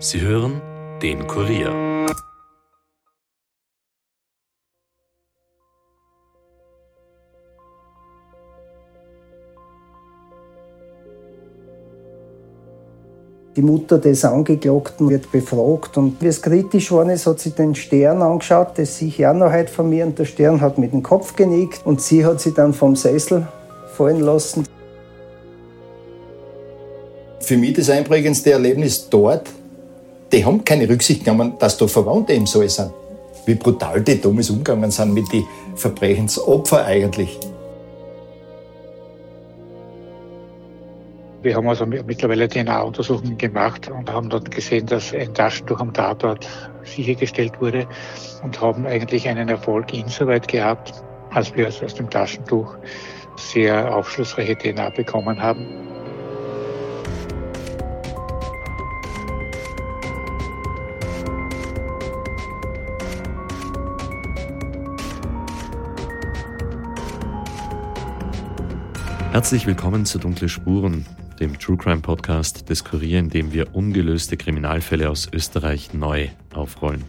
Sie hören den Kurier. Die Mutter des Angeklagten wird befragt und wie es kritisch war, ist, hat sie den Stern angeschaut, das sehe ich auch noch heute von mir und der Stern hat mit dem Kopf genickt und sie hat sie dann vom Sessel fallen lassen. Für mich das einprägendste Erlebnis dort, die haben keine Rücksicht genommen, dass da Verwandte im Saal sind. Wie brutal die damals umgegangen sind mit den Verbrechensopfern eigentlich. Wir haben also mittlerweile DNA-Untersuchungen gemacht und haben dort gesehen, dass ein Taschentuch am Tatort sichergestellt wurde und haben eigentlich einen Erfolg insoweit gehabt, als wir aus dem Taschentuch sehr aufschlussreiche DNA bekommen haben. Herzlich willkommen zu Dunkle Spuren, dem True Crime Podcast des Kurier, in dem wir ungelöste Kriminalfälle aus Österreich neu aufrollen.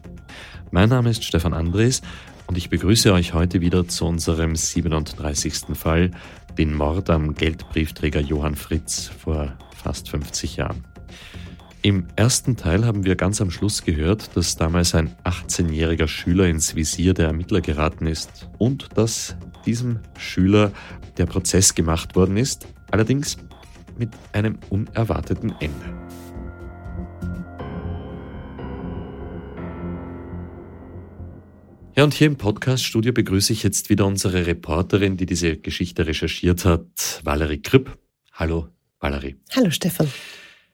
Mein Name ist Stefan Andres und ich begrüße euch heute wieder zu unserem 37. Fall, den Mord am Geldbriefträger Johann Fritz vor fast 50 Jahren. Im ersten Teil haben wir ganz am Schluss gehört, dass damals ein 18-jähriger Schüler ins Visier der Ermittler geraten ist und dass diesem Schüler der Prozess gemacht worden ist, allerdings mit einem unerwarteten Ende. Ja, und hier im Podcast-Studio begrüße ich jetzt wieder unsere Reporterin, die diese Geschichte recherchiert hat, Valerie Kripp. Hallo, Valerie. Hallo, Stefan.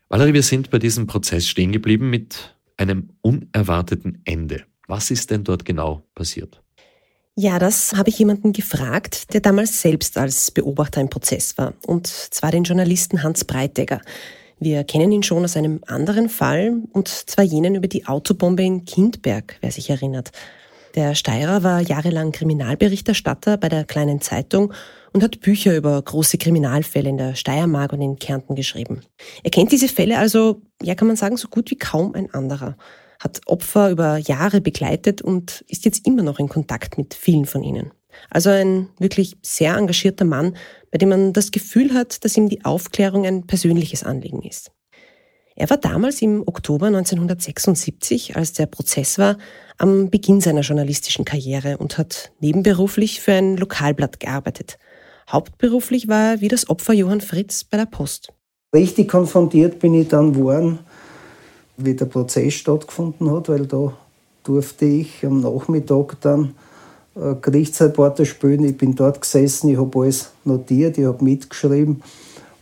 Valerie, wir sind bei diesem Prozess stehen geblieben mit einem unerwarteten Ende. Was ist denn dort genau passiert? Ja, das habe ich jemanden gefragt, der damals selbst als Beobachter im Prozess war. Und zwar den Journalisten Hans Breitegger. Wir kennen ihn schon aus einem anderen Fall, und zwar jenen über die Autobombe in Kindberg, wer sich erinnert. Der Steirer war jahrelang Kriminalberichterstatter bei der kleinen Zeitung und hat Bücher über große Kriminalfälle in der Steiermark und in Kärnten geschrieben. Er kennt diese Fälle also, ja kann man sagen, so gut wie kaum ein anderer hat Opfer über Jahre begleitet und ist jetzt immer noch in Kontakt mit vielen von ihnen. Also ein wirklich sehr engagierter Mann, bei dem man das Gefühl hat, dass ihm die Aufklärung ein persönliches Anliegen ist. Er war damals im Oktober 1976, als der Prozess war, am Beginn seiner journalistischen Karriere und hat nebenberuflich für ein Lokalblatt gearbeitet. Hauptberuflich war er wie das Opfer Johann Fritz bei der Post. Richtig konfrontiert bin ich dann worden wie der Prozess stattgefunden hat, weil da durfte ich am Nachmittag dann äh, Gerichtsreporter spielen. Ich bin dort gesessen, ich habe alles notiert, ich habe mitgeschrieben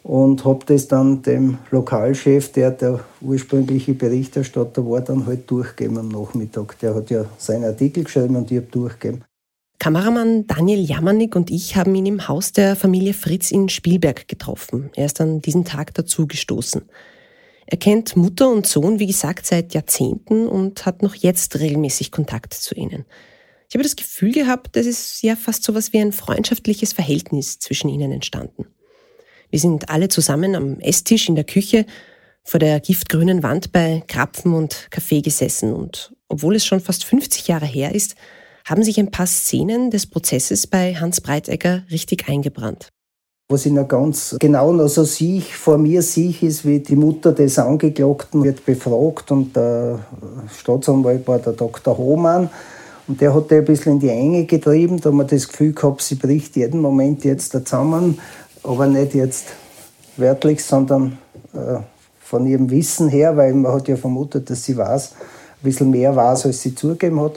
und habe das dann dem Lokalchef, der der ursprüngliche Berichterstatter war, dann halt durchgegeben am Nachmittag. Der hat ja seinen Artikel geschrieben und ich habe durchgegeben. Kameramann Daniel Jammernick und ich haben ihn im Haus der Familie Fritz in Spielberg getroffen. Er ist an diesem Tag dazu gestoßen. Er kennt Mutter und Sohn, wie gesagt, seit Jahrzehnten und hat noch jetzt regelmäßig Kontakt zu ihnen. Ich habe das Gefühl gehabt, dass es ja fast so etwas wie ein freundschaftliches Verhältnis zwischen ihnen entstanden. Wir sind alle zusammen am Esstisch in der Küche vor der giftgrünen Wand bei Krapfen und Kaffee gesessen und obwohl es schon fast 50 Jahre her ist, haben sich ein paar Szenen des Prozesses bei Hans Breitegger richtig eingebrannt. Was ich noch ganz genau noch so sehe, vor mir sehe, ist, wie die Mutter des Angeklagten wird befragt und der Staatsanwalt war der Dr. Hohmann. Und der hat die ein bisschen in die Enge getrieben. Da man das Gefühl gehabt, sie bricht jeden Moment jetzt zusammen. Aber nicht jetzt wörtlich, sondern äh, von ihrem Wissen her, weil man hat ja vermutet, dass sie weiß, ein bisschen mehr weiß, als sie zugeben hat.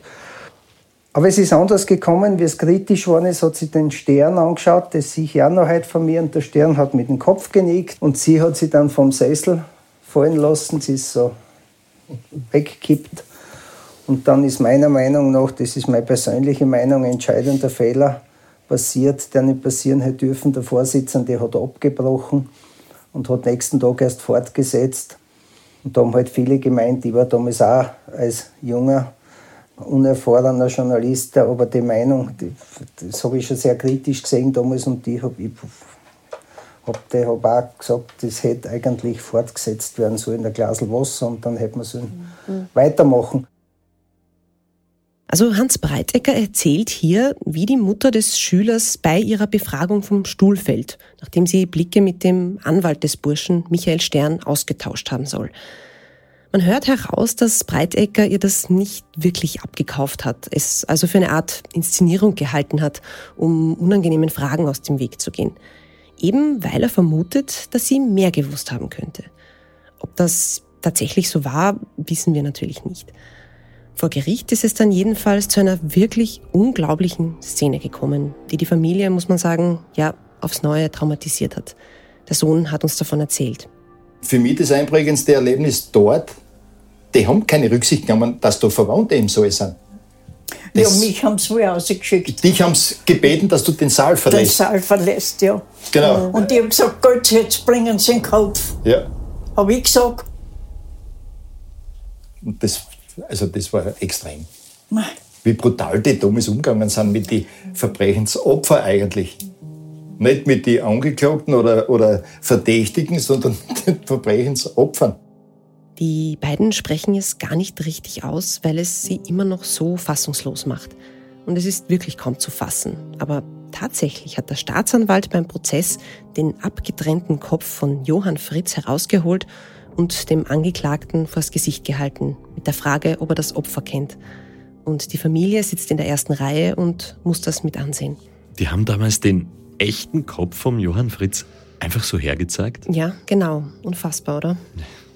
Aber es ist anders gekommen, wie es kritisch war. Es hat sie den Stern angeschaut, das sehe ich auch noch heute von mir. Und der Stern hat mit dem Kopf genickt und sie hat sie dann vom Sessel fallen lassen. Sie ist so weggekippt. Und dann ist meiner Meinung nach, das ist meine persönliche Meinung, ein entscheidender Fehler passiert, der nicht passieren hätte dürfen. Der Vorsitzende hat abgebrochen und hat nächsten Tag erst fortgesetzt. Und da haben halt viele gemeint, ich war damals auch als junger unerfahrener Journalist, aber die Meinung, die, das habe ich schon sehr kritisch gesehen damals und die habe ich Hab, der habe auch gesagt, das hätte eigentlich fortgesetzt werden sollen, ein Glas Wasser und dann hätte man so mhm. weitermachen. Also Hans Breitecker erzählt hier, wie die Mutter des Schülers bei ihrer Befragung vom Stuhl fällt, nachdem sie Blicke mit dem Anwalt des Burschen Michael Stern ausgetauscht haben soll. Man hört heraus, dass Breitecker ihr das nicht wirklich abgekauft hat, es also für eine Art Inszenierung gehalten hat, um unangenehmen Fragen aus dem Weg zu gehen. Eben weil er vermutet, dass sie mehr gewusst haben könnte. Ob das tatsächlich so war, wissen wir natürlich nicht. Vor Gericht ist es dann jedenfalls zu einer wirklich unglaublichen Szene gekommen, die die Familie, muss man sagen, ja, aufs Neue traumatisiert hat. Der Sohn hat uns davon erzählt. Für mich das einprägendste Erlebnis dort, die haben keine Rücksicht genommen, dass da Verwandte im Saal sind. Das ja, mich haben sie wohl rausgeschickt. Dich haben sie gebeten, dass du den Saal verlässt. Den Saal verlässt, ja. Genau. Und die haben gesagt, Gott, jetzt bringen sie den Kopf. Ja. Habe ich gesagt. Und das also das war extrem. Wie brutal die damals umgegangen sind mit den Verbrechensopfern eigentlich. Nicht mit den Angeklagten oder, oder Verdächtigen, sondern mit den Verbrechensopfern. Die beiden sprechen es gar nicht richtig aus, weil es sie immer noch so fassungslos macht. Und es ist wirklich kaum zu fassen. Aber tatsächlich hat der Staatsanwalt beim Prozess den abgetrennten Kopf von Johann Fritz herausgeholt und dem Angeklagten vors Gesicht gehalten, mit der Frage, ob er das Opfer kennt. Und die Familie sitzt in der ersten Reihe und muss das mit ansehen. Die haben damals den echten Kopf vom Johann Fritz einfach so hergezeigt? Ja, genau. Unfassbar, oder?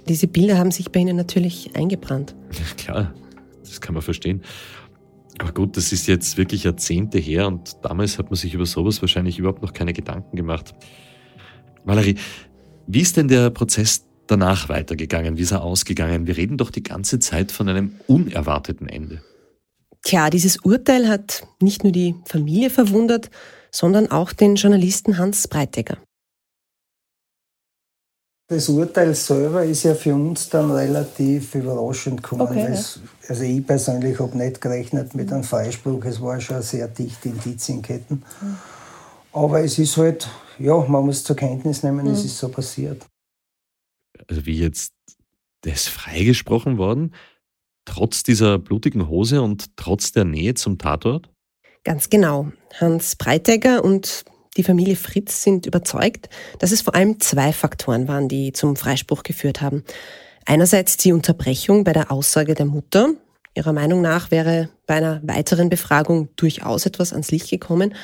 Diese Bilder haben sich bei Ihnen natürlich eingebrannt. Ja, klar, das kann man verstehen. Aber gut, das ist jetzt wirklich Jahrzehnte her und damals hat man sich über sowas wahrscheinlich überhaupt noch keine Gedanken gemacht. Valerie, wie ist denn der Prozess danach weitergegangen? Wie ist er ausgegangen? Wir reden doch die ganze Zeit von einem unerwarteten Ende. Tja, dieses Urteil hat nicht nur die Familie verwundert, sondern auch den Journalisten Hans Breitegger. Das Urteil selber ist ja für uns dann relativ überraschend gekommen. Okay, ja. Also ich persönlich habe nicht gerechnet mit einem Freispruch. Es war schon sehr dichte Indizienketten. Mhm. Aber es ist halt, ja, man muss zur Kenntnis nehmen, mhm. es ist so passiert also wie jetzt, der ist freigesprochen worden, trotz dieser blutigen Hose und trotz der Nähe zum Tatort? Ganz genau. Hans Breitegger und die Familie Fritz sind überzeugt, dass es vor allem zwei Faktoren waren, die zum Freispruch geführt haben. Einerseits die Unterbrechung bei der Aussage der Mutter. Ihrer Meinung nach wäre bei einer weiteren Befragung durchaus etwas ans Licht gekommen.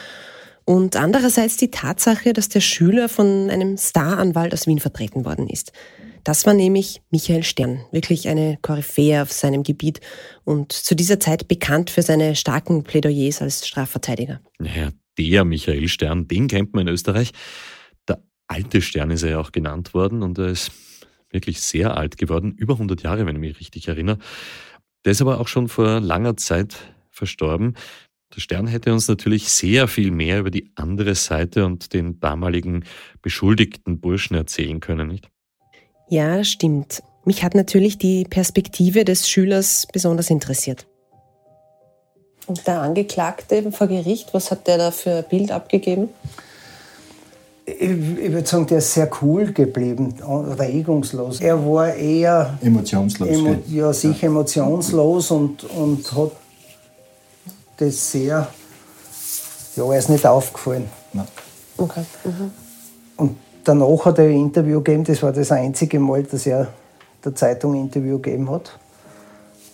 Und andererseits die Tatsache, dass der Schüler von einem Staranwalt aus Wien vertreten worden ist. Das war nämlich Michael Stern, wirklich eine Koryphäe auf seinem Gebiet und zu dieser Zeit bekannt für seine starken Plädoyers als Strafverteidiger. Naja, der Michael Stern, den kennt man in Österreich. Der alte Stern ist er ja auch genannt worden und er ist wirklich sehr alt geworden, über 100 Jahre, wenn ich mich richtig erinnere. Der ist aber auch schon vor langer Zeit verstorben. Der Stern hätte uns natürlich sehr viel mehr über die andere Seite und den damaligen beschuldigten Burschen erzählen können, nicht? Ja, das stimmt. Mich hat natürlich die Perspektive des Schülers besonders interessiert. Und der Angeklagte vor Gericht, was hat der da für ein Bild abgegeben? Ich, ich würde sagen, der ist sehr cool geblieben, regungslos. Er war eher emotionslos. Emo, ja, sicher emotionslos und, und hat das sehr. Ja, er ist nicht aufgefallen. Nein. Okay. Mhm. Und danach hat er ein Interview gegeben, das war das einzige Mal, dass er der Zeitung ein Interview gegeben hat,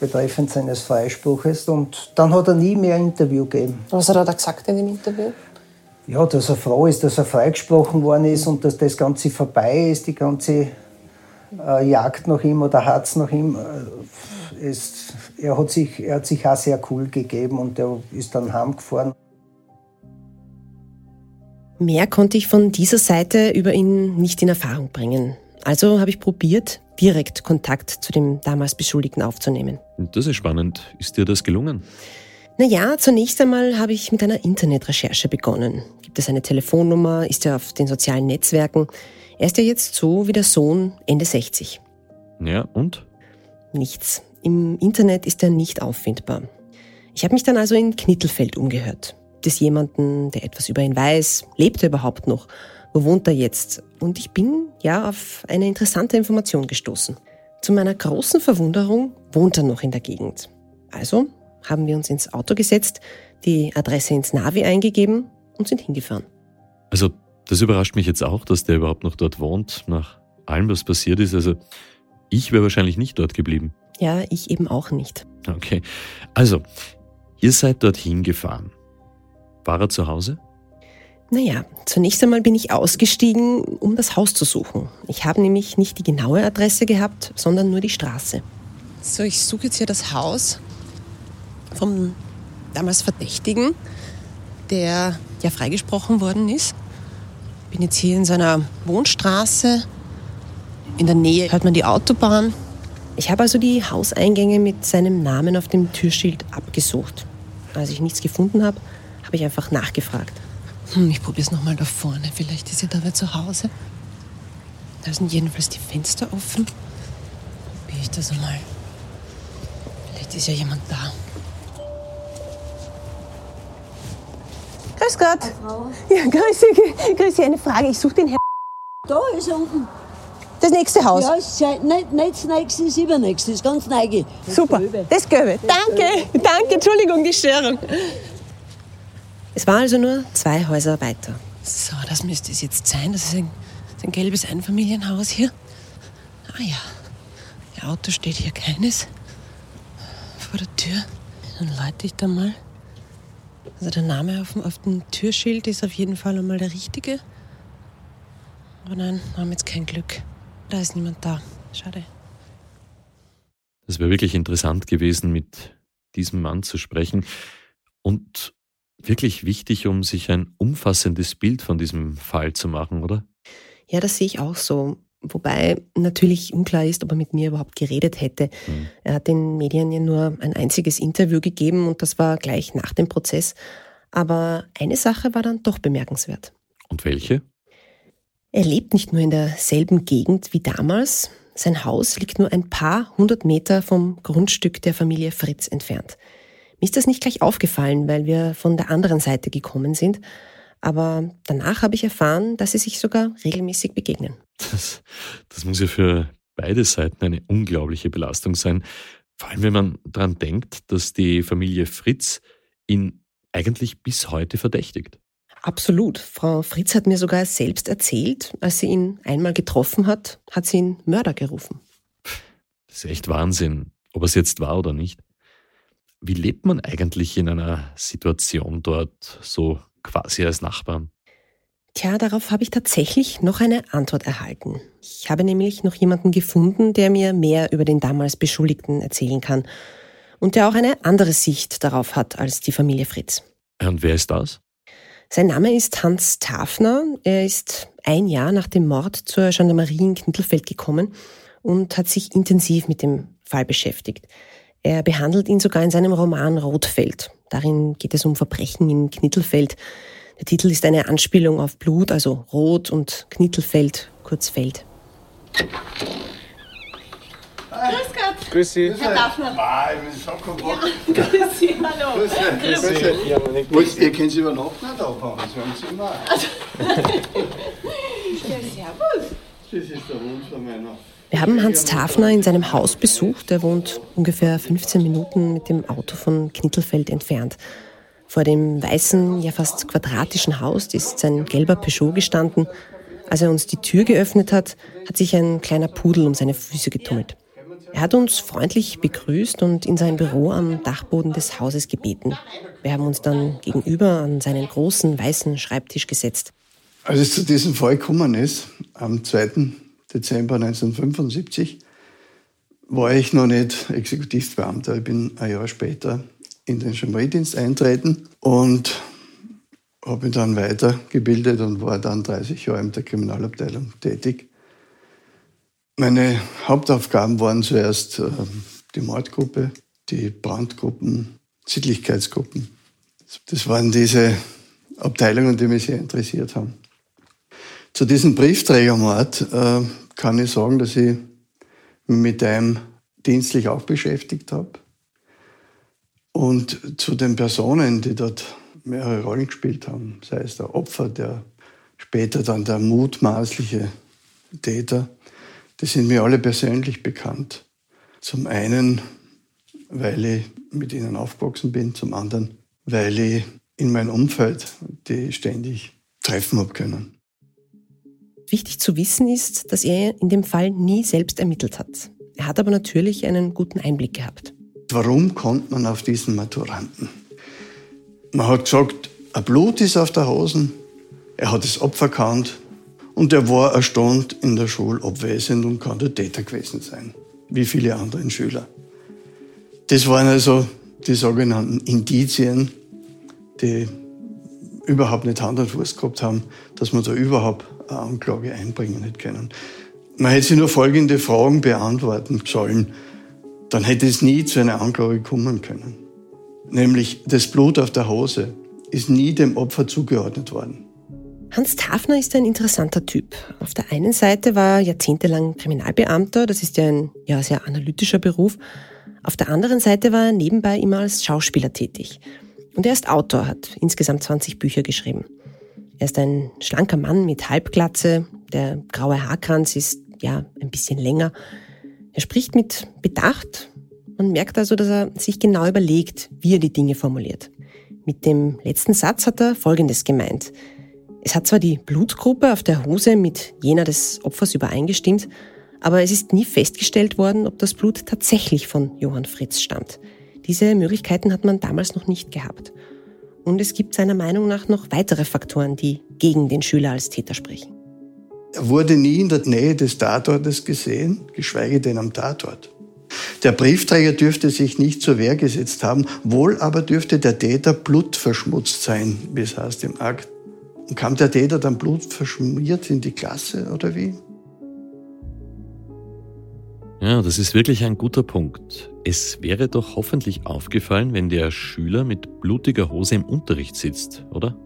betreffend seines Freispruches. Und dann hat er nie mehr ein Interview gegeben. Was hat er da gesagt in dem Interview? Ja, dass er froh ist, dass er freigesprochen worden ist und dass das Ganze vorbei ist, die ganze äh, Jagd nach ihm oder Hatz nach ihm. Äh, ist, er, hat sich, er hat sich auch sehr cool gegeben und er ist dann heimgefahren. Mehr konnte ich von dieser Seite über ihn nicht in Erfahrung bringen. Also habe ich probiert, direkt Kontakt zu dem damals Beschuldigten aufzunehmen. Das ist spannend. Ist dir das gelungen? Naja, zunächst einmal habe ich mit einer Internetrecherche begonnen. Gibt es eine Telefonnummer? Ist er auf den sozialen Netzwerken? Er ist ja jetzt so wie der Sohn Ende 60. Ja, und? Nichts. Im Internet ist er nicht auffindbar. Ich habe mich dann also in Knittelfeld umgehört. Gibt es jemanden, der etwas über ihn weiß? Lebt er überhaupt noch? wo wohnt er jetzt? Und ich bin ja auf eine interessante Information gestoßen. Zu meiner großen Verwunderung wohnt er noch in der Gegend. Also haben wir uns ins Auto gesetzt, die Adresse ins Navi eingegeben und sind hingefahren. Also, das überrascht mich jetzt auch, dass der überhaupt noch dort wohnt, nach allem, was passiert ist. Also, ich wäre wahrscheinlich nicht dort geblieben. Ja, ich eben auch nicht. Okay. Also, ihr seid dorthin gefahren. War er zu Hause? Naja, zunächst einmal bin ich ausgestiegen, um das Haus zu suchen. Ich habe nämlich nicht die genaue Adresse gehabt, sondern nur die Straße. So, ich suche jetzt hier das Haus vom damals Verdächtigen, der ja freigesprochen worden ist. Bin jetzt hier in seiner Wohnstraße. In der Nähe hört man die Autobahn. Ich habe also die Hauseingänge mit seinem Namen auf dem Türschild abgesucht. Als ich nichts gefunden habe, habe ich einfach nachgefragt. Hm, ich probiere es nochmal da vorne. Vielleicht ist ja da zu Hause. Da sind jedenfalls die Fenster offen. Probiere ich das einmal. Vielleicht ist ja jemand da. Grüß Gott. Ja, grüß Sie. Grüß Sie. Eine Frage. Ich suche den Herrn. Da ist er unten. Das nächste Haus. Ja, ist seit- nicht, nicht das nächste, das übernächste. Das ganz neige. Das Super. Das Gelbe. Danke. Danke. Entschuldigung, die Störung. Es war also nur zwei Häuser weiter. So, das müsste es jetzt sein. Das ist ein, das ist ein gelbes Einfamilienhaus hier. Ah ja. Ihr Auto steht hier keines. Vor der Tür. Dann leite ich da mal. Also der Name auf dem, auf dem Türschild ist auf jeden Fall einmal der richtige. Aber nein, wir haben jetzt kein Glück. Da ist niemand da. Schade. Es wäre wirklich interessant gewesen, mit diesem Mann zu sprechen und wirklich wichtig, um sich ein umfassendes Bild von diesem Fall zu machen, oder? Ja, das sehe ich auch so. Wobei natürlich unklar ist, ob er mit mir überhaupt geredet hätte. Hm. Er hat den Medien ja nur ein einziges Interview gegeben und das war gleich nach dem Prozess. Aber eine Sache war dann doch bemerkenswert. Und welche? Er lebt nicht nur in derselben Gegend wie damals. Sein Haus liegt nur ein paar hundert Meter vom Grundstück der Familie Fritz entfernt. Mir ist das nicht gleich aufgefallen, weil wir von der anderen Seite gekommen sind. Aber danach habe ich erfahren, dass sie sich sogar regelmäßig begegnen. Das, das muss ja für beide Seiten eine unglaubliche Belastung sein. Vor allem, wenn man daran denkt, dass die Familie Fritz ihn eigentlich bis heute verdächtigt. Absolut. Frau Fritz hat mir sogar selbst erzählt, als sie ihn einmal getroffen hat, hat sie ihn Mörder gerufen. Das ist echt Wahnsinn, ob es jetzt war oder nicht. Wie lebt man eigentlich in einer Situation dort so quasi als Nachbarn? Tja, darauf habe ich tatsächlich noch eine Antwort erhalten. Ich habe nämlich noch jemanden gefunden, der mir mehr über den damals Beschuldigten erzählen kann und der auch eine andere Sicht darauf hat als die Familie Fritz. Und wer ist das? Sein Name ist Hans Tafner. Er ist ein Jahr nach dem Mord zur Gendarmerie in Knittelfeld gekommen und hat sich intensiv mit dem Fall beschäftigt. Er behandelt ihn sogar in seinem Roman Rotfeld. Darin geht es um Verbrechen in Knittelfeld. Der Titel ist eine Anspielung auf Blut, also Rot und Knittelfeld, kurz Feld. Grüß Sie. Was, ihr könnt übernachten da fahren, das haben Sie immer. Das ist der Wunsch von meiner. Wir haben Hans Tafner in seinem Haus besucht. Er wohnt ungefähr 15 Minuten mit dem Auto von Knittelfeld entfernt. Vor dem weißen, ja fast quadratischen Haus ist sein gelber Peugeot gestanden. Als er uns die Tür geöffnet hat, hat sich ein kleiner Pudel um seine Füße getummelt. Er hat uns freundlich begrüßt und in sein Büro am Dachboden des Hauses gebeten. Wir haben uns dann gegenüber an seinen großen weißen Schreibtisch gesetzt. Als es zu diesem Fall gekommen ist, am 2. Dezember 1975, war ich noch nicht Exekutivbeamter. Ich bin ein Jahr später in den Gendarmeriedienst eintreten und habe mich dann weitergebildet und war dann 30 Jahre in der Kriminalabteilung tätig. Meine Hauptaufgaben waren zuerst äh, die Mordgruppe, die Brandgruppen, Sittlichkeitsgruppen. Das waren diese Abteilungen, die mich sehr interessiert haben. Zu diesem Briefträgermord äh, kann ich sagen, dass ich mich mit einem dienstlich auch beschäftigt habe. Und zu den Personen, die dort mehrere Rollen gespielt haben, sei es der Opfer, der später dann der mutmaßliche Täter, die sind mir alle persönlich bekannt. Zum einen, weil ich mit ihnen aufgewachsen bin, zum anderen, weil ich in meinem Umfeld die ständig treffen habe können. Wichtig zu wissen ist, dass er in dem Fall nie selbst ermittelt hat. Er hat aber natürlich einen guten Einblick gehabt. Warum kommt man auf diesen Maturanten? Man hat gesagt, ein Blut ist auf der Hosen, er hat das Opfer kannt und er war Stunde in der Schule abwesend und kann der Täter gewesen sein, wie viele andere Schüler. Das waren also die sogenannten Indizien, die überhaupt nicht Hand und Fuß gehabt haben, dass man da überhaupt Anklage einbringen hätte können. Man hätte sich nur folgende Fragen beantworten sollen. Dann hätte es nie zu einer Anklage kommen können. Nämlich das Blut auf der Hose ist nie dem Opfer zugeordnet worden. Hans Tafner ist ein interessanter Typ. Auf der einen Seite war er jahrzehntelang Kriminalbeamter, das ist ja ein ja, sehr analytischer Beruf. Auf der anderen Seite war er nebenbei immer als Schauspieler tätig. Und er ist Autor, hat insgesamt 20 Bücher geschrieben. Er ist ein schlanker Mann mit Halbglatze, der graue Haarkranz ist ja ein bisschen länger. Er spricht mit Bedacht. Man merkt also, dass er sich genau überlegt, wie er die Dinge formuliert. Mit dem letzten Satz hat er Folgendes gemeint. Es hat zwar die Blutgruppe auf der Hose mit jener des Opfers übereingestimmt, aber es ist nie festgestellt worden, ob das Blut tatsächlich von Johann Fritz stammt. Diese Möglichkeiten hat man damals noch nicht gehabt. Und es gibt seiner Meinung nach noch weitere Faktoren, die gegen den Schüler als Täter sprechen. Er wurde nie in der Nähe des Tatortes gesehen, geschweige denn am Tatort. Der Briefträger dürfte sich nicht zur Wehr gesetzt haben, wohl aber dürfte der Täter blutverschmutzt sein, wie es heißt im Akt. Und kam der Täter dann blutverschmiert in die Klasse oder wie? Ja, das ist wirklich ein guter Punkt. Es wäre doch hoffentlich aufgefallen, wenn der Schüler mit blutiger Hose im Unterricht sitzt, oder?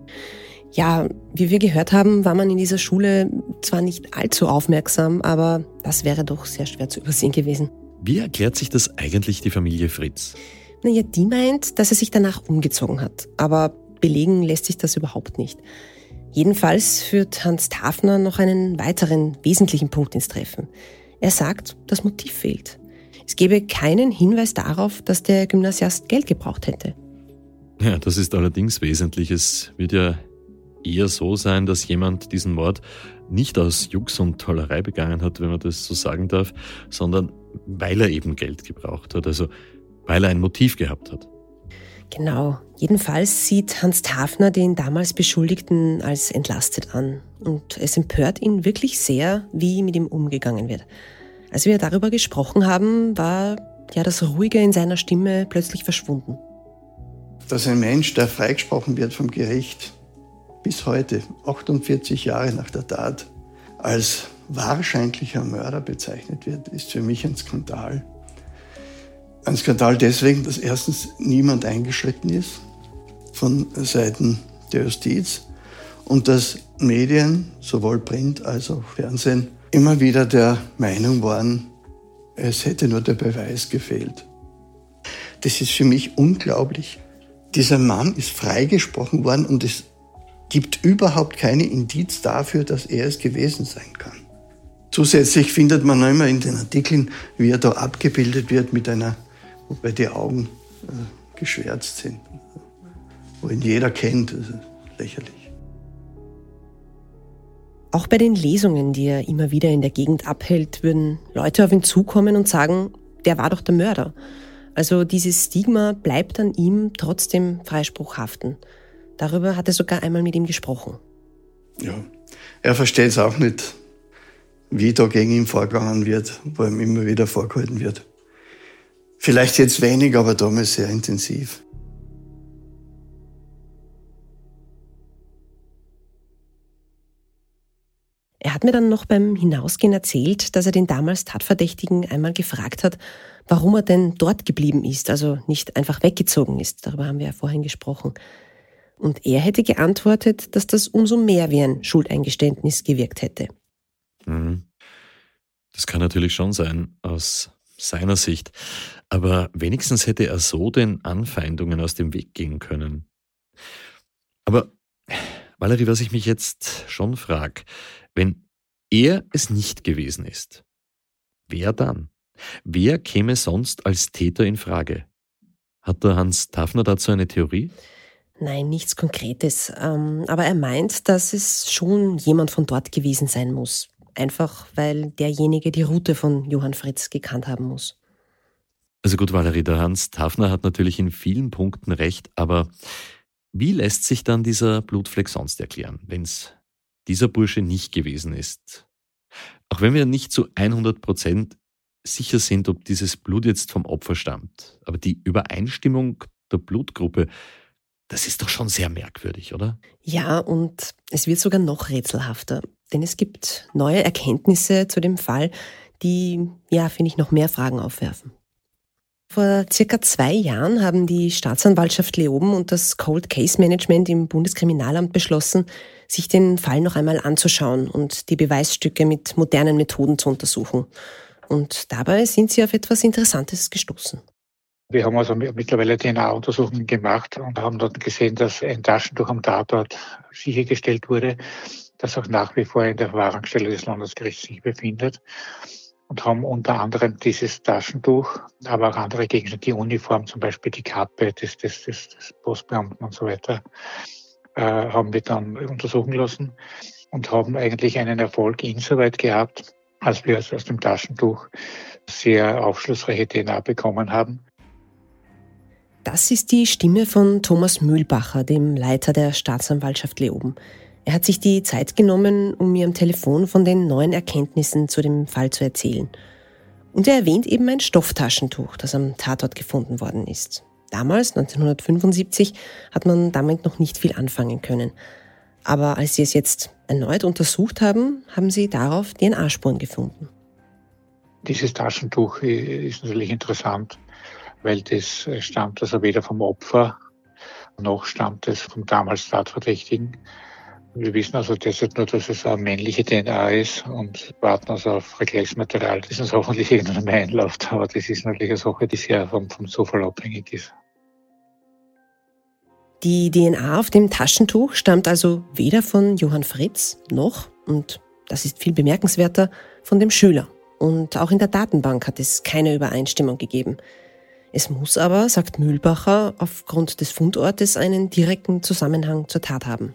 Ja, wie wir gehört haben, war man in dieser Schule zwar nicht allzu aufmerksam, aber das wäre doch sehr schwer zu übersehen gewesen. Wie erklärt sich das eigentlich die Familie Fritz? Naja, die meint, dass er sich danach umgezogen hat. Aber belegen lässt sich das überhaupt nicht. Jedenfalls führt Hans Tafner noch einen weiteren wesentlichen Punkt ins Treffen. Er sagt, das Motiv fehlt. Es gebe keinen Hinweis darauf, dass der Gymnasiast Geld gebraucht hätte. Ja, das ist allerdings wesentlich. Es wird ja eher so sein, dass jemand diesen Mord nicht aus Jux und Tollerei begangen hat, wenn man das so sagen darf, sondern weil er eben Geld gebraucht hat, also weil er ein Motiv gehabt hat. Genau. Jedenfalls sieht Hans Tafner den damals Beschuldigten als entlastet an. Und es empört ihn wirklich sehr, wie mit ihm umgegangen wird. Als wir darüber gesprochen haben, war ja das Ruhige in seiner Stimme plötzlich verschwunden. Dass ein Mensch, der freigesprochen wird vom Gericht, bis heute, 48 Jahre nach der Tat, als wahrscheinlicher Mörder bezeichnet wird, ist für mich ein Skandal. Ein Skandal deswegen, dass erstens niemand eingeschritten ist von Seiten der Justiz und dass Medien, sowohl Print als auch Fernsehen, immer wieder der Meinung waren, es hätte nur der Beweis gefehlt. Das ist für mich unglaublich. Dieser Mann ist freigesprochen worden und es gibt überhaupt keine Indiz dafür, dass er es gewesen sein kann. Zusätzlich findet man noch immer in den Artikeln, wie er da abgebildet wird mit einer, wobei die Augen äh, geschwärzt sind, wo ihn jeder kennt. Das ist lächerlich. Auch bei den Lesungen, die er immer wieder in der Gegend abhält, würden Leute auf ihn zukommen und sagen, der war doch der Mörder. Also dieses Stigma bleibt an ihm trotzdem Freispruch haften. Darüber hat er sogar einmal mit ihm gesprochen. Ja, er versteht es auch nicht, wie da gegen ihn vorgegangen wird, wo ihm immer wieder vorgehalten wird. Vielleicht jetzt wenig, aber damals sehr intensiv. Er hat mir dann noch beim Hinausgehen erzählt, dass er den damals Tatverdächtigen einmal gefragt hat, warum er denn dort geblieben ist, also nicht einfach weggezogen ist. Darüber haben wir ja vorhin gesprochen. Und er hätte geantwortet, dass das umso mehr wie ein Schuldeingeständnis gewirkt hätte. Mhm. Das kann natürlich schon sein, aus seiner Sicht. Aber wenigstens hätte er so den Anfeindungen aus dem Weg gehen können. Aber Valerie, was ich mich jetzt schon frage, wenn er es nicht gewesen ist, wer dann? Wer käme sonst als Täter in Frage? Hat der Hans Tafner dazu eine Theorie? Nein, nichts Konkretes. Ähm, aber er meint, dass es schon jemand von dort gewesen sein muss. Einfach weil derjenige die Route von Johann Fritz gekannt haben muss. Also gut, Valerie, der Hans Tafner hat natürlich in vielen Punkten recht, aber wie lässt sich dann dieser Blutfleck sonst erklären, wenn es dieser Bursche nicht gewesen ist? Auch wenn wir nicht zu 100 Prozent sicher sind, ob dieses Blut jetzt vom Opfer stammt, aber die Übereinstimmung der Blutgruppe, das ist doch schon sehr merkwürdig, oder? Ja, und es wird sogar noch rätselhafter, denn es gibt neue Erkenntnisse zu dem Fall, die, ja, finde ich, noch mehr Fragen aufwerfen. Vor circa zwei Jahren haben die Staatsanwaltschaft Leoben und das Cold Case Management im Bundeskriminalamt beschlossen, sich den Fall noch einmal anzuschauen und die Beweisstücke mit modernen Methoden zu untersuchen. Und dabei sind sie auf etwas Interessantes gestoßen. Wir haben also mittlerweile DNA-Untersuchungen gemacht und haben dort gesehen, dass ein Taschentuch am Tatort sichergestellt wurde, das auch nach wie vor in der Verwahrungsstelle des Landesgerichts sich befindet und haben unter anderem dieses Taschentuch, aber auch andere Gegenstände, die Uniform, zum Beispiel die Kappe des, des, des, des Postbeamten und so weiter, äh, haben wir dann untersuchen lassen und haben eigentlich einen Erfolg insoweit gehabt, als wir aus dem Taschentuch sehr aufschlussreiche DNA bekommen haben. Das ist die Stimme von Thomas Mühlbacher, dem Leiter der Staatsanwaltschaft Leoben. Er hat sich die Zeit genommen, um mir am Telefon von den neuen Erkenntnissen zu dem Fall zu erzählen. Und er erwähnt eben ein Stofftaschentuch, das am Tatort gefunden worden ist. Damals, 1975, hat man damit noch nicht viel anfangen können. Aber als sie es jetzt erneut untersucht haben, haben sie darauf DNA-Spuren gefunden. Dieses Taschentuch ist natürlich interessant, weil das stammt also weder vom Opfer noch stammt es vom damals Tatverdächtigen. Wir wissen also derzeit nur, dass es eine männliche DNA ist und warten also auf Vergleichsmaterial, das uns hoffentlich irgendwann mal einläuft. Aber das ist natürlich eine Sache, die sehr vom, vom Zufall abhängig ist. Die DNA auf dem Taschentuch stammt also weder von Johann Fritz noch, und das ist viel bemerkenswerter, von dem Schüler. Und auch in der Datenbank hat es keine Übereinstimmung gegeben. Es muss aber, sagt Mühlbacher, aufgrund des Fundortes einen direkten Zusammenhang zur Tat haben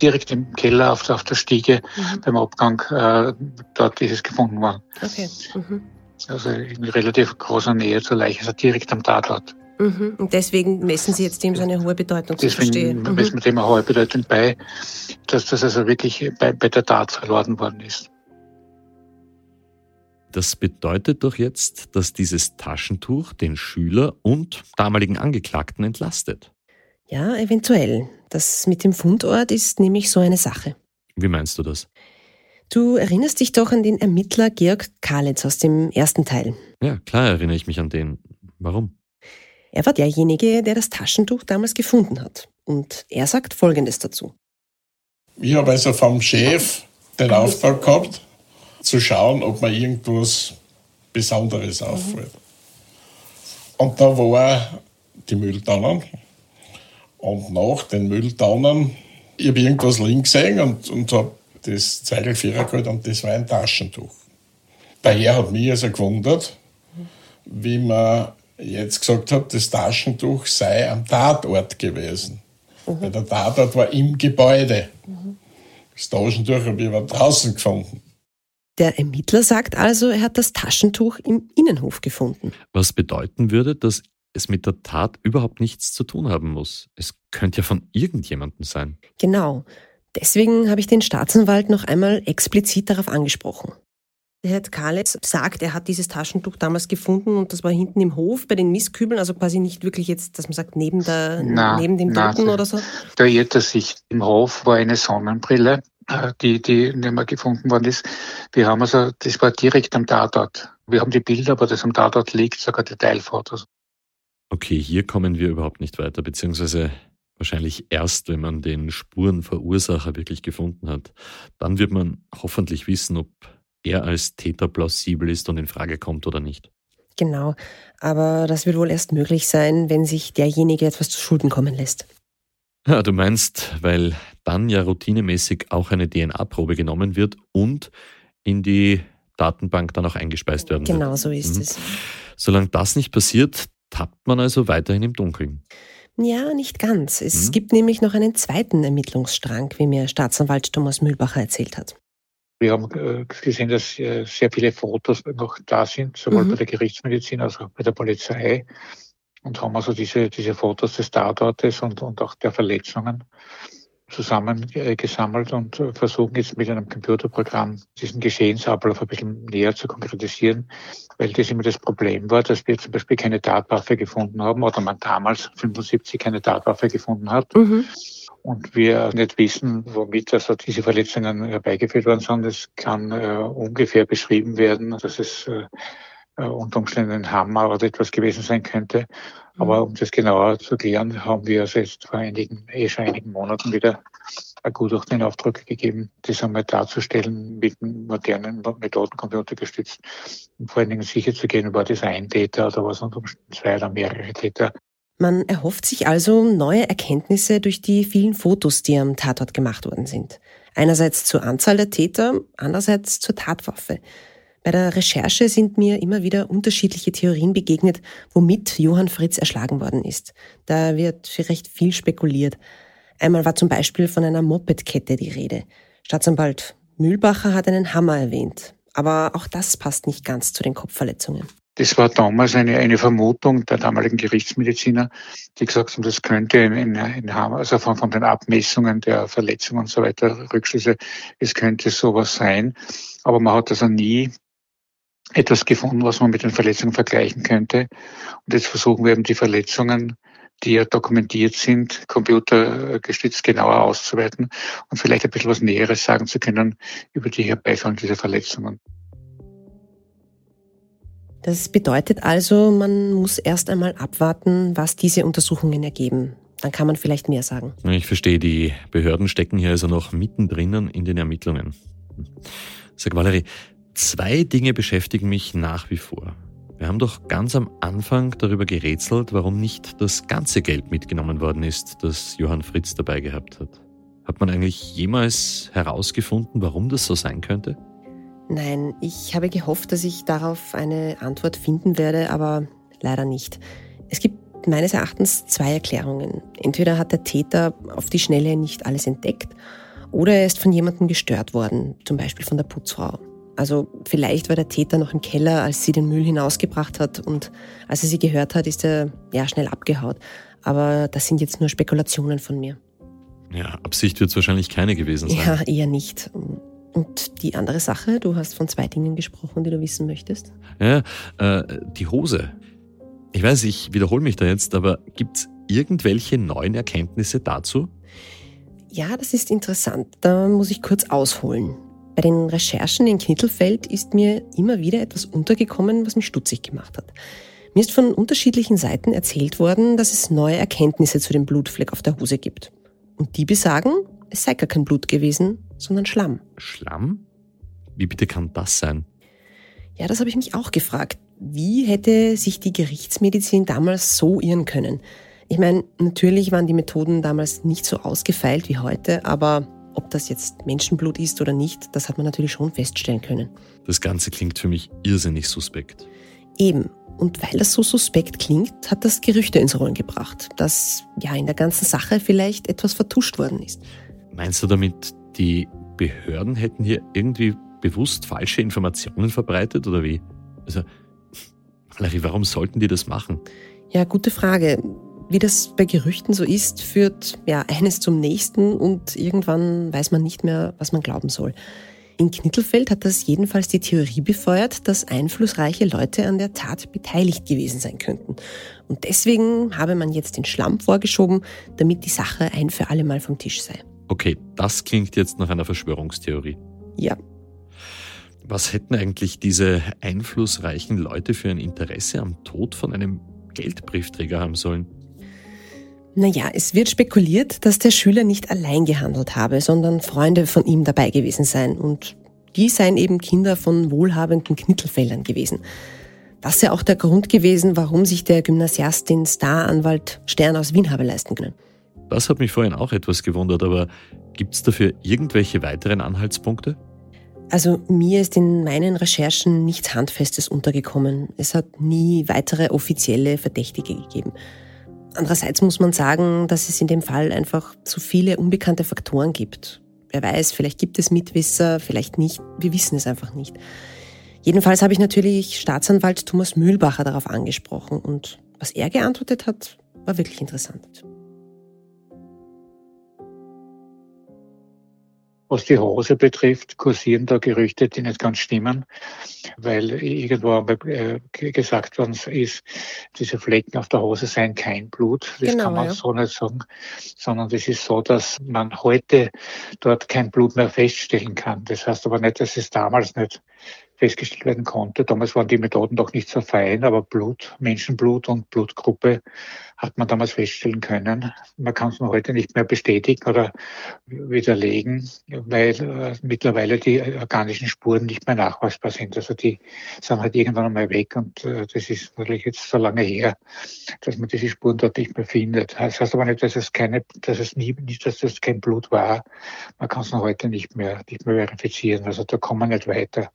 direkt im Keller auf, auf der Stiege mhm. beim Abgang, äh, dort ist es gefunden worden. Okay. Mhm. Also in relativ großer Nähe zur Leiche, also direkt am Tatort. Mhm. Und deswegen messen Sie jetzt dem so eine hohe Bedeutung zu verstehen. Deswegen messen wir dem eine hohe Bedeutung bei, dass das also wirklich bei, bei der Tat verloren worden ist. Das bedeutet doch jetzt, dass dieses Taschentuch den Schüler und damaligen Angeklagten entlastet. Ja, eventuell. Das mit dem Fundort ist nämlich so eine Sache. Wie meinst du das? Du erinnerst dich doch an den Ermittler Georg Kalitz aus dem ersten Teil. Ja, klar erinnere ich mich an den. Warum? Er war derjenige, der das Taschentuch damals gefunden hat. Und er sagt Folgendes dazu. Ich habe also vom Chef den Auftrag gehabt, zu schauen, ob mir irgendwas Besonderes auffällt. Und da war die Mülltonnen und nach den Mülltonnen, ich habe irgendwas liegen gesehen und, und habe das Zeigelvierer geholt und das war ein Taschentuch. Daher hat mich also gewundert, wie man jetzt gesagt hat, das Taschentuch sei am Tatort gewesen. Mhm. Weil der Tatort war im Gebäude. Mhm. Das Taschentuch habe ich aber draußen gefunden. Der Ermittler sagt also, er hat das Taschentuch im Innenhof gefunden. Was bedeuten würde, dass es mit der Tat überhaupt nichts zu tun haben muss. Es könnte ja von irgendjemandem sein. Genau. Deswegen habe ich den Staatsanwalt noch einmal explizit darauf angesprochen. Der Herr Kalitz sagt, er hat dieses Taschentuch damals gefunden und das war hinten im Hof bei den Mistkübeln, also quasi nicht wirklich jetzt, dass man sagt, neben, der, na, neben dem Toten oder so. Da irrt er sich. Im Hof war eine Sonnenbrille, äh, die, die nicht mehr gefunden worden ist. Wir haben also, das war direkt am Tatort. Wir haben die Bilder, aber das am Tatort liegt, sogar Detailfotos. Okay, hier kommen wir überhaupt nicht weiter, beziehungsweise wahrscheinlich erst, wenn man den Spurenverursacher wirklich gefunden hat. Dann wird man hoffentlich wissen, ob er als Täter plausibel ist und in Frage kommt oder nicht. Genau, aber das wird wohl erst möglich sein, wenn sich derjenige etwas zu Schulden kommen lässt. Ja, du meinst, weil dann ja routinemäßig auch eine DNA-Probe genommen wird und in die Datenbank dann auch eingespeist werden genau wird. so ist Mhm. es. Solange das nicht passiert, tappt man also weiterhin im Dunkeln. Ja, nicht ganz. Es Mhm. gibt nämlich noch einen zweiten Ermittlungsstrang, wie mir Staatsanwalt Thomas Mühlbacher erzählt hat. Wir haben äh, gesehen, dass äh, sehr viele Fotos noch da sind, sowohl Mhm. bei der Gerichtsmedizin als auch bei der Polizei. Und haben also diese, diese Fotos des Tatortes und, und auch der Verletzungen zusammengesammelt und äh, versuchen jetzt mit einem Computerprogramm diesen Geschehensablauf ein bisschen näher zu konkretisieren, weil das immer das Problem war, dass wir zum Beispiel keine Tatwaffe gefunden haben oder man damals 75 keine Tatwaffe gefunden hat Mhm. und wir nicht wissen, womit also diese Verletzungen herbeigeführt worden sind. Es kann äh, ungefähr beschrieben werden, dass es äh, äh, unter Umständen ein Hammer oder etwas gewesen sein könnte. Aber um das genauer zu klären, haben wir also jetzt vor einigen, eh schon einigen Monaten wieder ein Gutachten in Auftrag gegeben, das einmal darzustellen mit modernen Methoden computergestützt, um vor allen Dingen sicher zu gehen, war das ein Täter oder was unter Umständen zwei oder mehrere Täter. Man erhofft sich also neue Erkenntnisse durch die vielen Fotos, die am Tatort gemacht worden sind. Einerseits zur Anzahl der Täter, andererseits zur Tatwaffe. Bei der Recherche sind mir immer wieder unterschiedliche Theorien begegnet, womit Johann Fritz erschlagen worden ist. Da wird recht viel spekuliert. Einmal war zum Beispiel von einer Mopedkette die Rede. Staatsanwalt Mühlbacher hat einen Hammer erwähnt. Aber auch das passt nicht ganz zu den Kopfverletzungen. Das war damals eine, eine Vermutung der damaligen Gerichtsmediziner, die gesagt haben, das könnte in, in, in Hammer, also von, von den Abmessungen der Verletzungen und so weiter, Rückschlüsse, es könnte sowas sein. Aber man hat also nie etwas gefunden, was man mit den Verletzungen vergleichen könnte. Und jetzt versuchen wir eben die Verletzungen, die ja dokumentiert sind, computergestützt genauer auszuwerten und vielleicht ein bisschen was Näheres sagen zu können über die Herbeifallen dieser Verletzungen. Das bedeutet also, man muss erst einmal abwarten, was diese Untersuchungen ergeben. Dann kann man vielleicht mehr sagen. Ich verstehe, die Behörden stecken hier also noch mittendrin in den Ermittlungen. Sag Valerie, zwei Dinge beschäftigen mich nach wie vor. Wir haben doch ganz am Anfang darüber gerätselt, warum nicht das ganze Geld mitgenommen worden ist, das Johann Fritz dabei gehabt hat. Hat man eigentlich jemals herausgefunden, warum das so sein könnte? Nein, ich habe gehofft, dass ich darauf eine Antwort finden werde, aber leider nicht. Es gibt meines Erachtens zwei Erklärungen. Entweder hat der Täter auf die Schnelle nicht alles entdeckt oder er ist von jemandem gestört worden, zum Beispiel von der Putzfrau. Also vielleicht war der Täter noch im Keller, als sie den Müll hinausgebracht hat und als er sie gehört hat, ist er ja schnell abgehaut. Aber das sind jetzt nur Spekulationen von mir. Ja, Absicht wird es wahrscheinlich keine gewesen sein. Ja, eher nicht. Und die andere Sache, du hast von zwei Dingen gesprochen, die du wissen möchtest. Ja, äh, die Hose. Ich weiß, ich wiederhole mich da jetzt, aber gibt's irgendwelche neuen Erkenntnisse dazu? Ja, das ist interessant. Da muss ich kurz ausholen. Bei den Recherchen in Knittelfeld ist mir immer wieder etwas untergekommen, was mich stutzig gemacht hat. Mir ist von unterschiedlichen Seiten erzählt worden, dass es neue Erkenntnisse zu dem Blutfleck auf der Hose gibt. Und die besagen, es sei gar kein Blut gewesen, sondern Schlamm. Schlamm? Wie bitte kann das sein? Ja, das habe ich mich auch gefragt. Wie hätte sich die Gerichtsmedizin damals so irren können? Ich meine, natürlich waren die Methoden damals nicht so ausgefeilt wie heute, aber ob das jetzt Menschenblut ist oder nicht, das hat man natürlich schon feststellen können. Das Ganze klingt für mich irrsinnig suspekt. Eben. Und weil das so suspekt klingt, hat das Gerüchte ins Rollen gebracht, dass ja in der ganzen Sache vielleicht etwas vertuscht worden ist. Meinst du damit, die Behörden hätten hier irgendwie bewusst falsche Informationen verbreitet oder wie? Also, Valerie, warum sollten die das machen? Ja, gute Frage. Wie das bei Gerüchten so ist, führt ja eines zum nächsten und irgendwann weiß man nicht mehr, was man glauben soll. In Knittelfeld hat das jedenfalls die Theorie befeuert, dass einflussreiche Leute an der Tat beteiligt gewesen sein könnten. Und deswegen habe man jetzt den Schlamm vorgeschoben, damit die Sache ein für alle Mal vom Tisch sei. Okay, das klingt jetzt nach einer Verschwörungstheorie. Ja. Was hätten eigentlich diese einflussreichen Leute für ein Interesse am Tod von einem Geldbriefträger haben sollen? Naja, es wird spekuliert, dass der Schüler nicht allein gehandelt habe, sondern Freunde von ihm dabei gewesen seien. Und die seien eben Kinder von wohlhabenden Knittelfeldern gewesen. Das sei auch der Grund gewesen, warum sich der Gymnasiast den Staranwalt Stern aus Wien habe leisten können. Das hat mich vorhin auch etwas gewundert, aber gibt es dafür irgendwelche weiteren Anhaltspunkte? Also mir ist in meinen Recherchen nichts Handfestes untergekommen. Es hat nie weitere offizielle Verdächtige gegeben. Andererseits muss man sagen, dass es in dem Fall einfach zu viele unbekannte Faktoren gibt. Wer weiß, vielleicht gibt es Mitwisser, vielleicht nicht. Wir wissen es einfach nicht. Jedenfalls habe ich natürlich Staatsanwalt Thomas Mühlbacher darauf angesprochen und was er geantwortet hat, war wirklich interessant. Was die Hose betrifft, kursieren da Gerüchte, die nicht ganz stimmen, weil irgendwo äh, gesagt worden ist, diese Flecken auf der Hose seien kein Blut. Das genau, kann man ja. so nicht sagen, sondern das ist so, dass man heute dort kein Blut mehr feststellen kann. Das heißt aber nicht, dass es damals nicht festgestellt werden konnte. Damals waren die Methoden doch nicht so fein, aber Blut, Menschenblut und Blutgruppe hat man damals feststellen können. Man kann es noch heute nicht mehr bestätigen oder widerlegen, weil äh, mittlerweile die organischen Spuren nicht mehr nachweisbar sind. Also die sind halt irgendwann einmal weg und äh, das ist natürlich jetzt so lange her, dass man diese Spuren dort nicht mehr findet. Das heißt aber nicht, dass es keine, dass es nie, nicht, dass das kein Blut war. Man kann es noch heute nicht mehr, nicht mehr verifizieren. Also da kommen wir nicht weiter.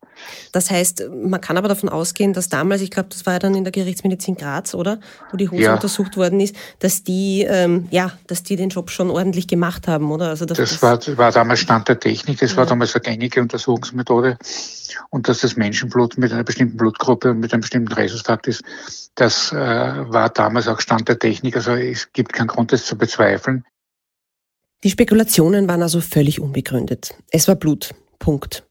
Das heißt, man kann aber davon ausgehen, dass damals, ich glaube, das war ja dann in der Gerichtsmedizin Graz, oder? Wo die Hose ja. untersucht worden ist, dass die, ähm, ja, dass die den Job schon ordentlich gemacht haben, oder? Also das, das, war, war damals Stand der Technik, das ja. war damals eine gängige Untersuchungsmethode. Und dass das Menschenblut mit einer bestimmten Blutgruppe und mit einem bestimmten Resultat ist, das äh, war damals auch Stand der Technik. Also es gibt keinen Grund, das zu bezweifeln. Die Spekulationen waren also völlig unbegründet. Es war Blut. Punkt.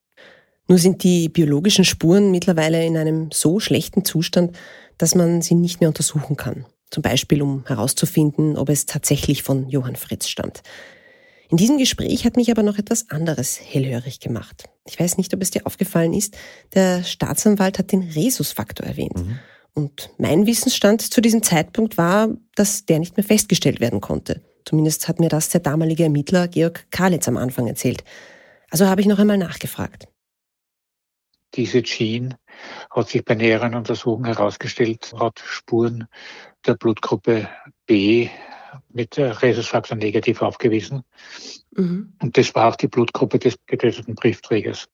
Nur sind die biologischen Spuren mittlerweile in einem so schlechten Zustand, dass man sie nicht mehr untersuchen kann. Zum Beispiel, um herauszufinden, ob es tatsächlich von Johann Fritz stammt. In diesem Gespräch hat mich aber noch etwas anderes hellhörig gemacht. Ich weiß nicht, ob es dir aufgefallen ist, der Staatsanwalt hat den Rhesusfaktor erwähnt. Mhm. Und mein Wissensstand zu diesem Zeitpunkt war, dass der nicht mehr festgestellt werden konnte. Zumindest hat mir das der damalige Ermittler Georg Kalitz am Anfang erzählt. Also habe ich noch einmal nachgefragt. Diese Gene hat sich bei näheren Untersuchungen herausgestellt, hat Spuren der Blutgruppe B mit Rhesusfaktor negativ aufgewiesen. Mhm. Und das war auch die Blutgruppe des getöteten Briefträgers.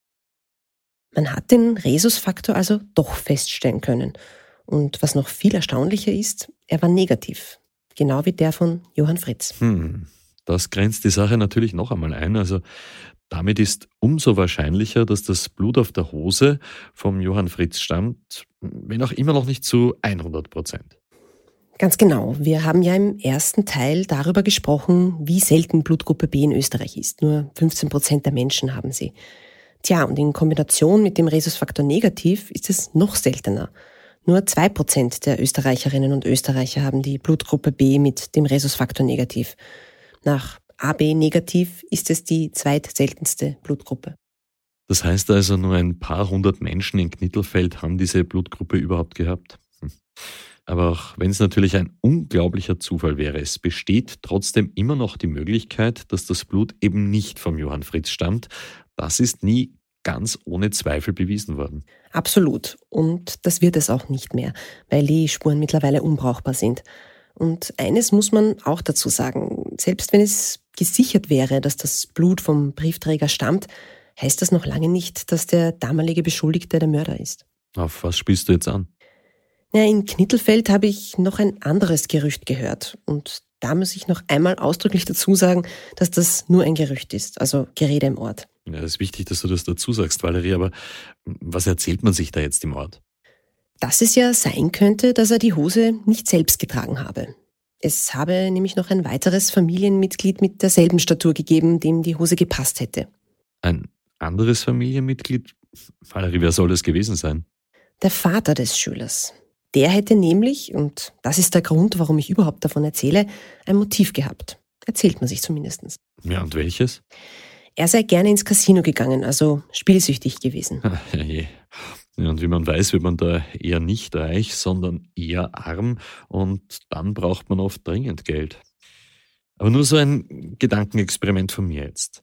Man hat den Rhesusfaktor also doch feststellen können. Und was noch viel erstaunlicher ist, er war negativ. Genau wie der von Johann Fritz. Hm. Das grenzt die Sache natürlich noch einmal ein. Also damit ist umso wahrscheinlicher, dass das Blut auf der Hose vom Johann Fritz stammt, wenn auch immer noch nicht zu 100 Prozent. Ganz genau. Wir haben ja im ersten Teil darüber gesprochen, wie selten Blutgruppe B in Österreich ist. Nur 15 Prozent der Menschen haben sie. Tja, und in Kombination mit dem Rhesusfaktor negativ ist es noch seltener. Nur zwei Prozent der Österreicherinnen und Österreicher haben die Blutgruppe B mit dem Rhesusfaktor negativ. Nach AB negativ ist es die zweitseltenste Blutgruppe. Das heißt also, nur ein paar hundert Menschen in Knittelfeld haben diese Blutgruppe überhaupt gehabt. Hm. Aber auch wenn es natürlich ein unglaublicher Zufall wäre, es besteht trotzdem immer noch die Möglichkeit, dass das Blut eben nicht vom Johann Fritz stammt. Das ist nie ganz ohne Zweifel bewiesen worden. Absolut. Und das wird es auch nicht mehr, weil die Spuren mittlerweile unbrauchbar sind. Und eines muss man auch dazu sagen, selbst wenn es gesichert wäre, dass das Blut vom Briefträger stammt, heißt das noch lange nicht, dass der damalige Beschuldigte der Mörder ist. Auf was spielst du jetzt an? Ja, in Knittelfeld habe ich noch ein anderes Gerücht gehört. Und da muss ich noch einmal ausdrücklich dazu sagen, dass das nur ein Gerücht ist, also Gerede im Ort. Ja, es ist wichtig, dass du das dazu sagst, Valerie, aber was erzählt man sich da jetzt im Ort? dass es ja sein könnte, dass er die Hose nicht selbst getragen habe. Es habe nämlich noch ein weiteres Familienmitglied mit derselben Statur gegeben, dem die Hose gepasst hätte. Ein anderes Familienmitglied? Valerie, wer soll das gewesen sein? Der Vater des Schülers. Der hätte nämlich, und das ist der Grund, warum ich überhaupt davon erzähle, ein Motiv gehabt. Erzählt man sich zumindest. Ja, und welches? Er sei gerne ins Casino gegangen, also spielsüchtig gewesen. Ja, und wie man weiß, wird man da eher nicht reich, sondern eher arm und dann braucht man oft dringend Geld. Aber nur so ein Gedankenexperiment von mir jetzt.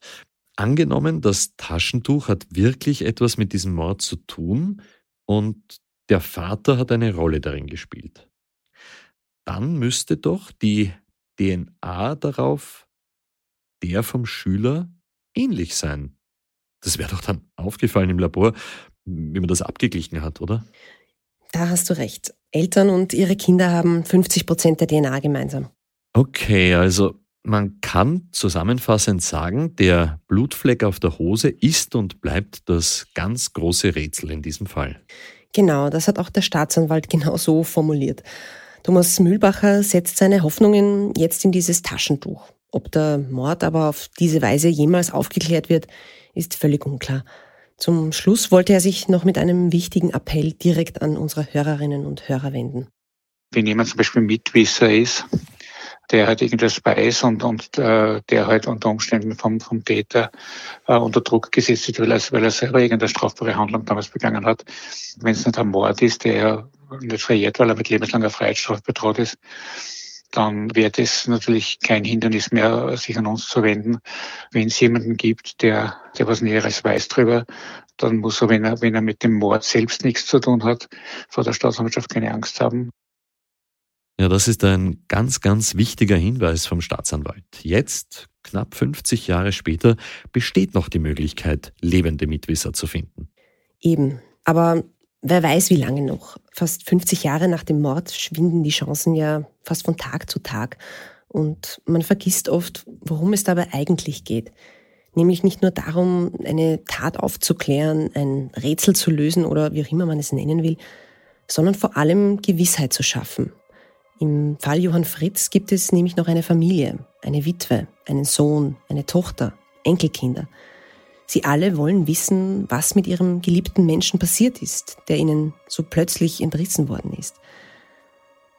Angenommen, das Taschentuch hat wirklich etwas mit diesem Mord zu tun und der Vater hat eine Rolle darin gespielt. Dann müsste doch die DNA darauf der vom Schüler ähnlich sein. Das wäre doch dann aufgefallen im Labor, wie man das abgeglichen hat, oder? Da hast du recht. Eltern und ihre Kinder haben 50 Prozent der DNA gemeinsam. Okay, also man kann zusammenfassend sagen, der Blutfleck auf der Hose ist und bleibt das ganz große Rätsel in diesem Fall. Genau, das hat auch der Staatsanwalt genau so formuliert. Thomas Mühlbacher setzt seine Hoffnungen jetzt in dieses Taschentuch. Ob der Mord aber auf diese Weise jemals aufgeklärt wird, ist völlig unklar. Zum Schluss wollte er sich noch mit einem wichtigen Appell direkt an unsere Hörerinnen und Hörer wenden. Wenn jemand zum Beispiel Mitwisser ist, der halt irgendwas weiß und, und äh, der halt unter Umständen vom, vom Täter äh, unter Druck gesetzt wird, weil er, weil er selber irgendeine strafbare Handlung damals begangen hat. Wenn es nicht ein Mord ist, der nicht verjährt, weil er mit lebenslanger Freiheitsstrafe bedroht ist, dann wäre das natürlich kein Hindernis mehr, sich an uns zu wenden. Wenn es jemanden gibt, der, der was Näheres weiß drüber, dann muss er, wenn er, wenn er mit dem Mord selbst nichts zu tun hat, vor der Staatsanwaltschaft keine Angst haben. Ja, das ist ein ganz, ganz wichtiger Hinweis vom Staatsanwalt. Jetzt, knapp 50 Jahre später, besteht noch die Möglichkeit, lebende Mitwisser zu finden. Eben. Aber Wer weiß, wie lange noch. Fast 50 Jahre nach dem Mord schwinden die Chancen ja fast von Tag zu Tag. Und man vergisst oft, worum es dabei eigentlich geht. Nämlich nicht nur darum, eine Tat aufzuklären, ein Rätsel zu lösen oder wie auch immer man es nennen will, sondern vor allem Gewissheit zu schaffen. Im Fall Johann Fritz gibt es nämlich noch eine Familie, eine Witwe, einen Sohn, eine Tochter, Enkelkinder. Sie alle wollen wissen, was mit ihrem geliebten Menschen passiert ist, der ihnen so plötzlich entrissen worden ist.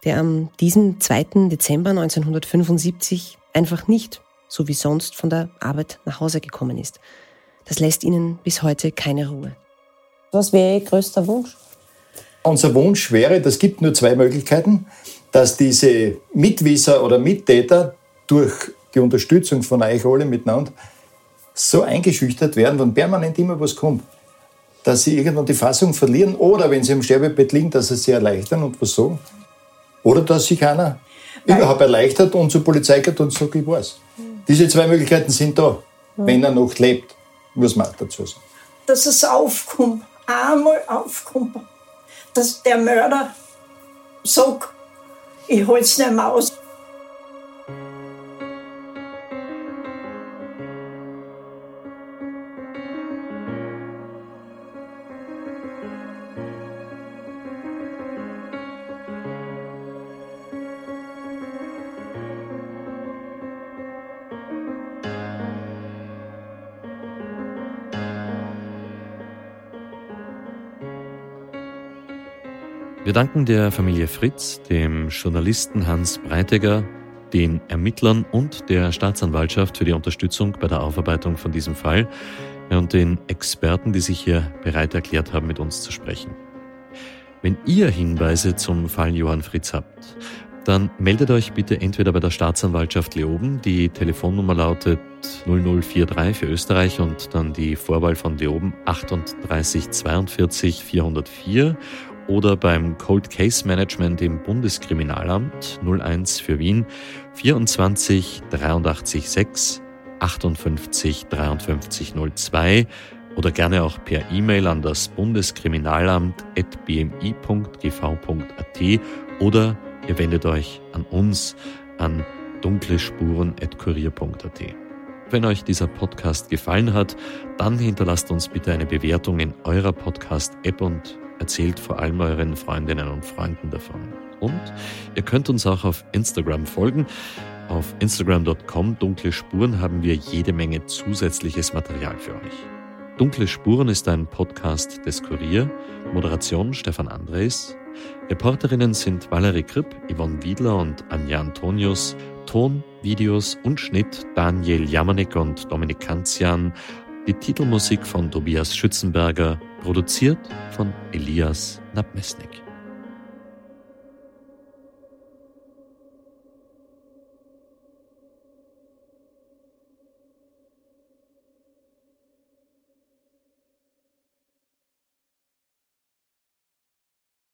Der am diesem 2. Dezember 1975 einfach nicht, so wie sonst, von der Arbeit nach Hause gekommen ist. Das lässt ihnen bis heute keine Ruhe. Was wäre Ihr größter Wunsch? Unser Wunsch wäre, das gibt nur zwei Möglichkeiten, dass diese Mitwisser oder Mittäter durch die Unterstützung von euch alle miteinander so eingeschüchtert werden, wenn permanent immer was kommt, dass sie irgendwann die Fassung verlieren oder wenn sie im Sterbebett liegen, dass sie sich erleichtern und was sagen. Oder dass sich einer Nein. überhaupt erleichtert und zur Polizei geht und sagt, ich weiß. Diese zwei Möglichkeiten sind da, mhm. wenn er noch lebt, muss man dazu sagen. Dass es aufkommt, einmal aufkommt, dass der Mörder sagt, ich es nicht mehr aus. Wir danken der Familie Fritz, dem Journalisten Hans Breitegger, den Ermittlern und der Staatsanwaltschaft für die Unterstützung bei der Aufarbeitung von diesem Fall und den Experten, die sich hier bereit erklärt haben, mit uns zu sprechen. Wenn ihr Hinweise zum Fall Johann Fritz habt, dann meldet euch bitte entweder bei der Staatsanwaltschaft Leoben, die Telefonnummer lautet 0043 für Österreich und dann die Vorwahl von Leoben 38 42 404 oder beim Cold Case Management im Bundeskriminalamt 01 für Wien 24 83 6 58 53 02 oder gerne auch per E-Mail an das Bundeskriminalamt at bmi.gv.at oder ihr wendet euch an uns an dunklespuren.kurier.at. Wenn euch dieser Podcast gefallen hat, dann hinterlasst uns bitte eine Bewertung in eurer Podcast-App und Erzählt vor allem euren Freundinnen und Freunden davon. Und ihr könnt uns auch auf Instagram folgen. Auf instagram.com Dunkle Spuren haben wir jede Menge zusätzliches Material für euch. Dunkle Spuren ist ein Podcast des Kurier. Moderation Stefan Andres. Reporterinnen sind Valerie Kripp, Yvonne Wiedler und Anja Antonius. Ton, Videos und Schnitt Daniel Jamanek und Dominik Kanzian. Die Titelmusik von Tobias Schützenberger, produziert von Elias Nabmesnik.